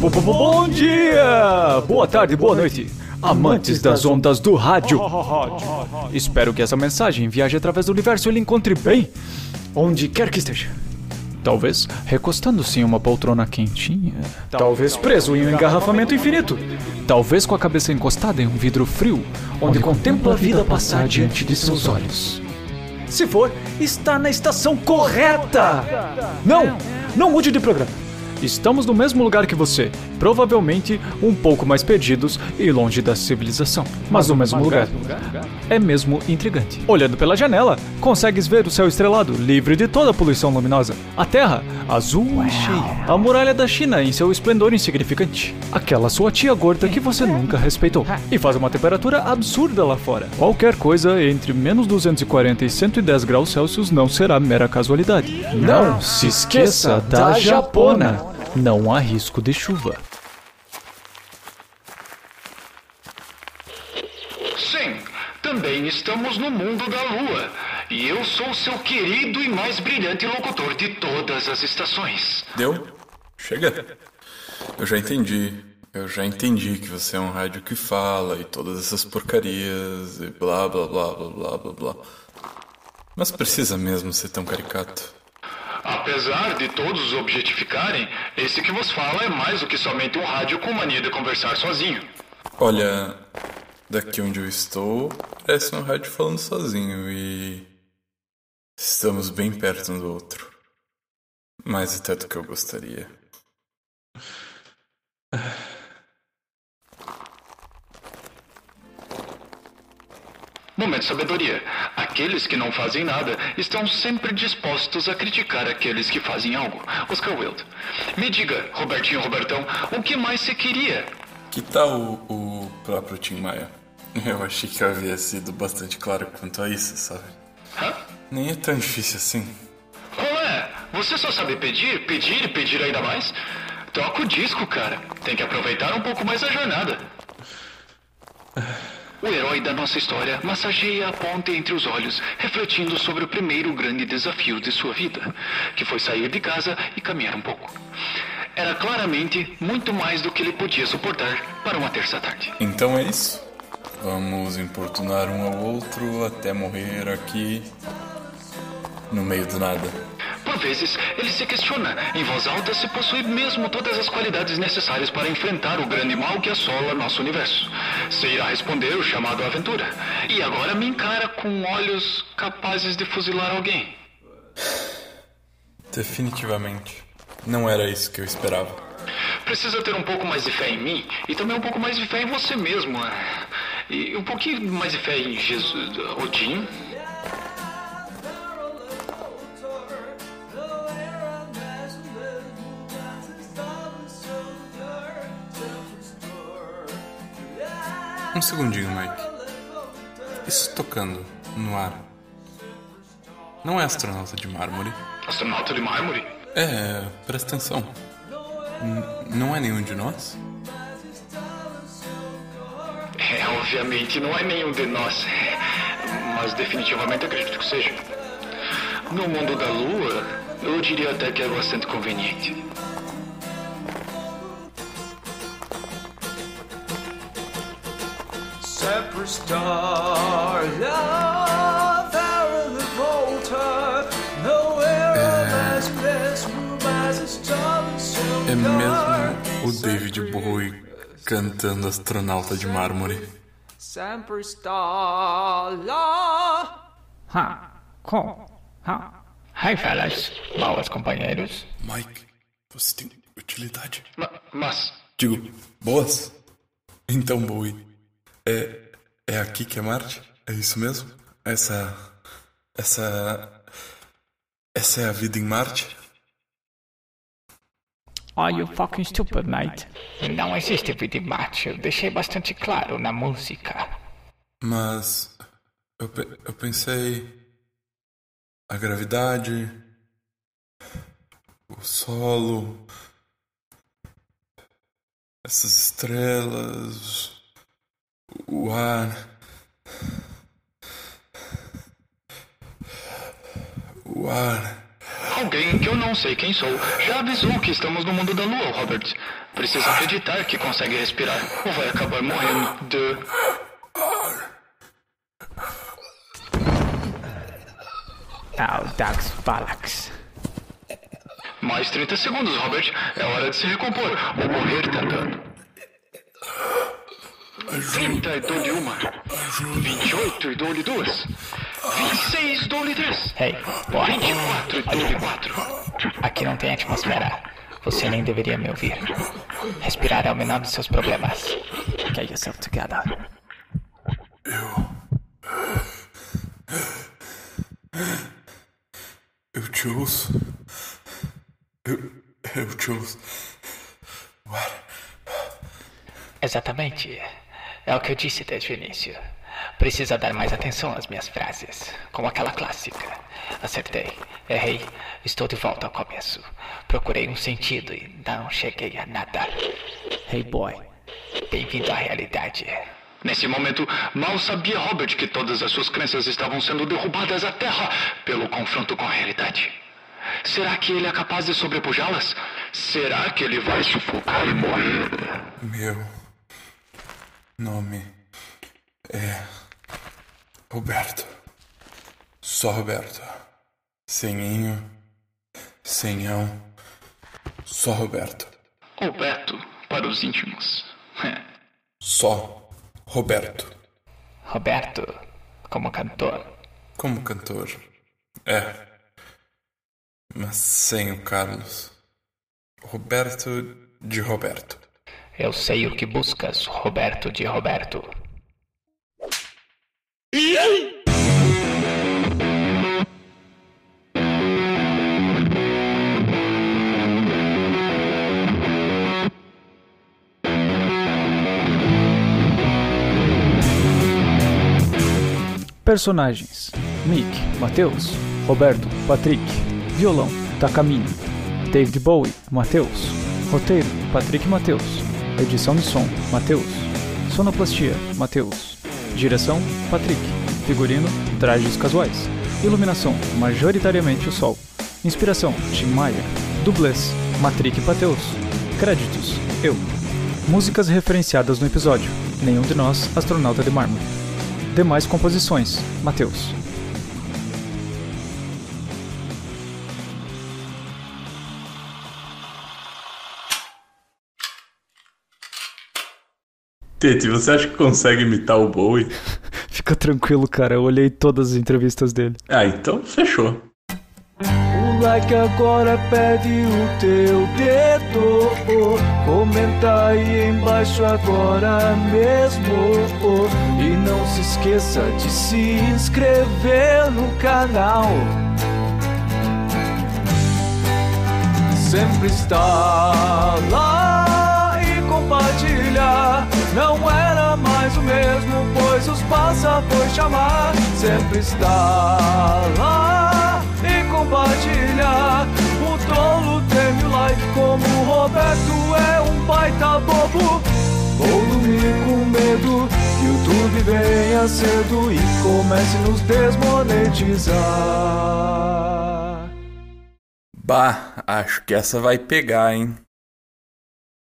Bom dia! Boa tarde, boa noite, amantes das ondas do rádio. Espero que essa mensagem viaje através do universo e ele encontre bem onde quer que esteja. Talvez recostando-se em uma poltrona quentinha. Talvez preso em um engarrafamento infinito. Talvez com a cabeça encostada em um vidro frio, onde contempla a vida passar diante de seus olhos. Se for, está na estação correta! Não! Não mude de programa. Estamos no mesmo lugar que você, provavelmente um pouco mais perdidos e longe da civilização, mas no mesmo lugar. É mesmo intrigante. Olhando pela janela, consegues ver o céu estrelado, livre de toda a poluição luminosa. A Terra, azul e cheia. A muralha da China em seu esplendor insignificante. Aquela sua tia gorda que você nunca respeitou. E faz uma temperatura absurda lá fora. Qualquer coisa entre menos 240 e 110 graus Celsius não será mera casualidade. Não se esqueça da Japona. Não há risco de chuva. Sim, também estamos no mundo da Lua. E eu sou seu querido e mais brilhante locutor de todas as estações. Deu? Chega. Eu já entendi. Eu já entendi que você é um rádio que fala e todas essas porcarias e blá blá blá blá blá blá blá. Mas precisa mesmo ser tão caricato. Apesar de todos os objetificarem, esse que vos fala é mais do que somente um rádio com mania de conversar sozinho. Olha, daqui onde eu estou, parece um rádio falando sozinho e. Estamos bem perto um do outro. Mais até do que eu gostaria. Momento de sabedoria. Aqueles que não fazem nada estão sempre dispostos a criticar aqueles que fazem algo. Oscar Wilde. Me diga, Robertinho Robertão, o que mais você queria? Que tal o, o próprio Tim Maia? Eu achei que eu havia sido bastante claro quanto a isso, sabe? Hã? Nem é tão difícil assim. Ué, você só sabe pedir, pedir e pedir ainda mais? Toca o disco, cara. Tem que aproveitar um pouco mais a jornada. O herói da nossa história massageia a ponte entre os olhos, refletindo sobre o primeiro grande desafio de sua vida, que foi sair de casa e caminhar um pouco. Era claramente muito mais do que ele podia suportar para uma terça-tarde. Então é isso. Vamos importunar um ao outro até morrer aqui no meio do nada. Por vezes, ele se questiona em voz alta se possui mesmo todas as qualidades necessárias para enfrentar o grande mal que assola nosso universo. Se irá responder o chamado à aventura. E agora me encara com olhos capazes de fuzilar alguém. Definitivamente. Não era isso que eu esperava. Precisa ter um pouco mais de fé em mim e também um pouco mais de fé em você mesmo. né? E um pouquinho mais de fé em Jesus. Odin. Um segundinho, Mike. Isso tocando no ar. Não é astronauta de mármore. Astronauta de mármore? É, presta atenção. N- não é nenhum de nós? É, obviamente não é nenhum de nós. Mas definitivamente acredito que seja. No mundo da Lua, eu diria até que é bastante conveniente. Separate star, love, volta, nowhere as best room as a star so É mesmo o David Bowie cantando astronauta de mármore. Sempre star, love. Ha, com, ha. Hi, fellas. Boas, companheiros. Mike, você tem utilidade? Ma- mas, Digo, boas? Então, Bowie, é, é aqui que é Marte? É isso mesmo? Essa. Essa. Essa é a vida em Marte? Are you fucking stupid, mate? Não existe vida em Marte, eu deixei bastante claro na música. Mas. Eu, pe- eu pensei. A gravidade. O solo. Essas estrelas. O ar. O ar. Alguém que eu não sei quem sou já avisou que estamos no mundo da lua, Robert. Precisa acreditar que consegue respirar ou vai acabar morrendo de. Dax Valax. Mais 30 segundos, Robert. É hora de se recompor ou morrer tentando. 30 e dou-lhe uma. 28 e dou-lhe duas. 26 dou-lhe três. Hey, boy. 24 e dou-lhe quatro. Aqui não tem atmosfera. Você nem deveria me ouvir. Respirar é o menor dos seus problemas. Get yourself together. Eu te ouço. Eu. Eu te ouço. What? Exatamente. É o que eu disse desde o início. Precisa dar mais atenção às minhas frases. Como aquela clássica. Acertei. Errei. Estou de volta ao começo. Procurei um sentido e não cheguei a nada. Hey boy. Bem-vindo à realidade. Nesse momento, mal sabia Robert que todas as suas crenças estavam sendo derrubadas à terra pelo confronto com a realidade. Será que ele é capaz de sobrepujá-las? Será que ele vai sufocar e morrer? Meu nome é Roberto. Só Roberto. Seninho, senhão, só Roberto. Ou Beto, para os íntimos. Só Roberto. Roberto, como cantor. Como cantor. É. Mas sem o Carlos. Roberto de Roberto. Eu sei o que buscas, Roberto de Roberto. Personagens: Mick, Matheus, Roberto, Patrick, Violão, Takamine, David Bowie, Matheus, Roteiro: Patrick Matheus, Edição de som: Matheus, Sonoplastia: Matheus, Direção: Patrick, Figurino: Trajes casuais, Iluminação: majoritariamente o sol, Inspiração: Tim Maia, Dublês: Matrick Pateus, Créditos: Eu, Músicas referenciadas no episódio: Nenhum de nós, astronauta de mármore. Demais composições: Mateus. Tete, você acha que consegue imitar o Bowie? Fica tranquilo, cara. Eu olhei todas as entrevistas dele. Ah, então fechou. O like agora pede o teu dedo. Comenta aí embaixo agora mesmo. E não se esqueça de se inscrever no canal. Sempre está lá e compartilhar. Não era mais o mesmo, pois os passa foi chamar. Sempre está lá e compartilhar. O trolo teme o like, como o Roberto é um baita bobo. Vou dormir com medo, YouTube venha cedo e comece nos desmonetizar. Bah, acho que essa vai pegar, hein?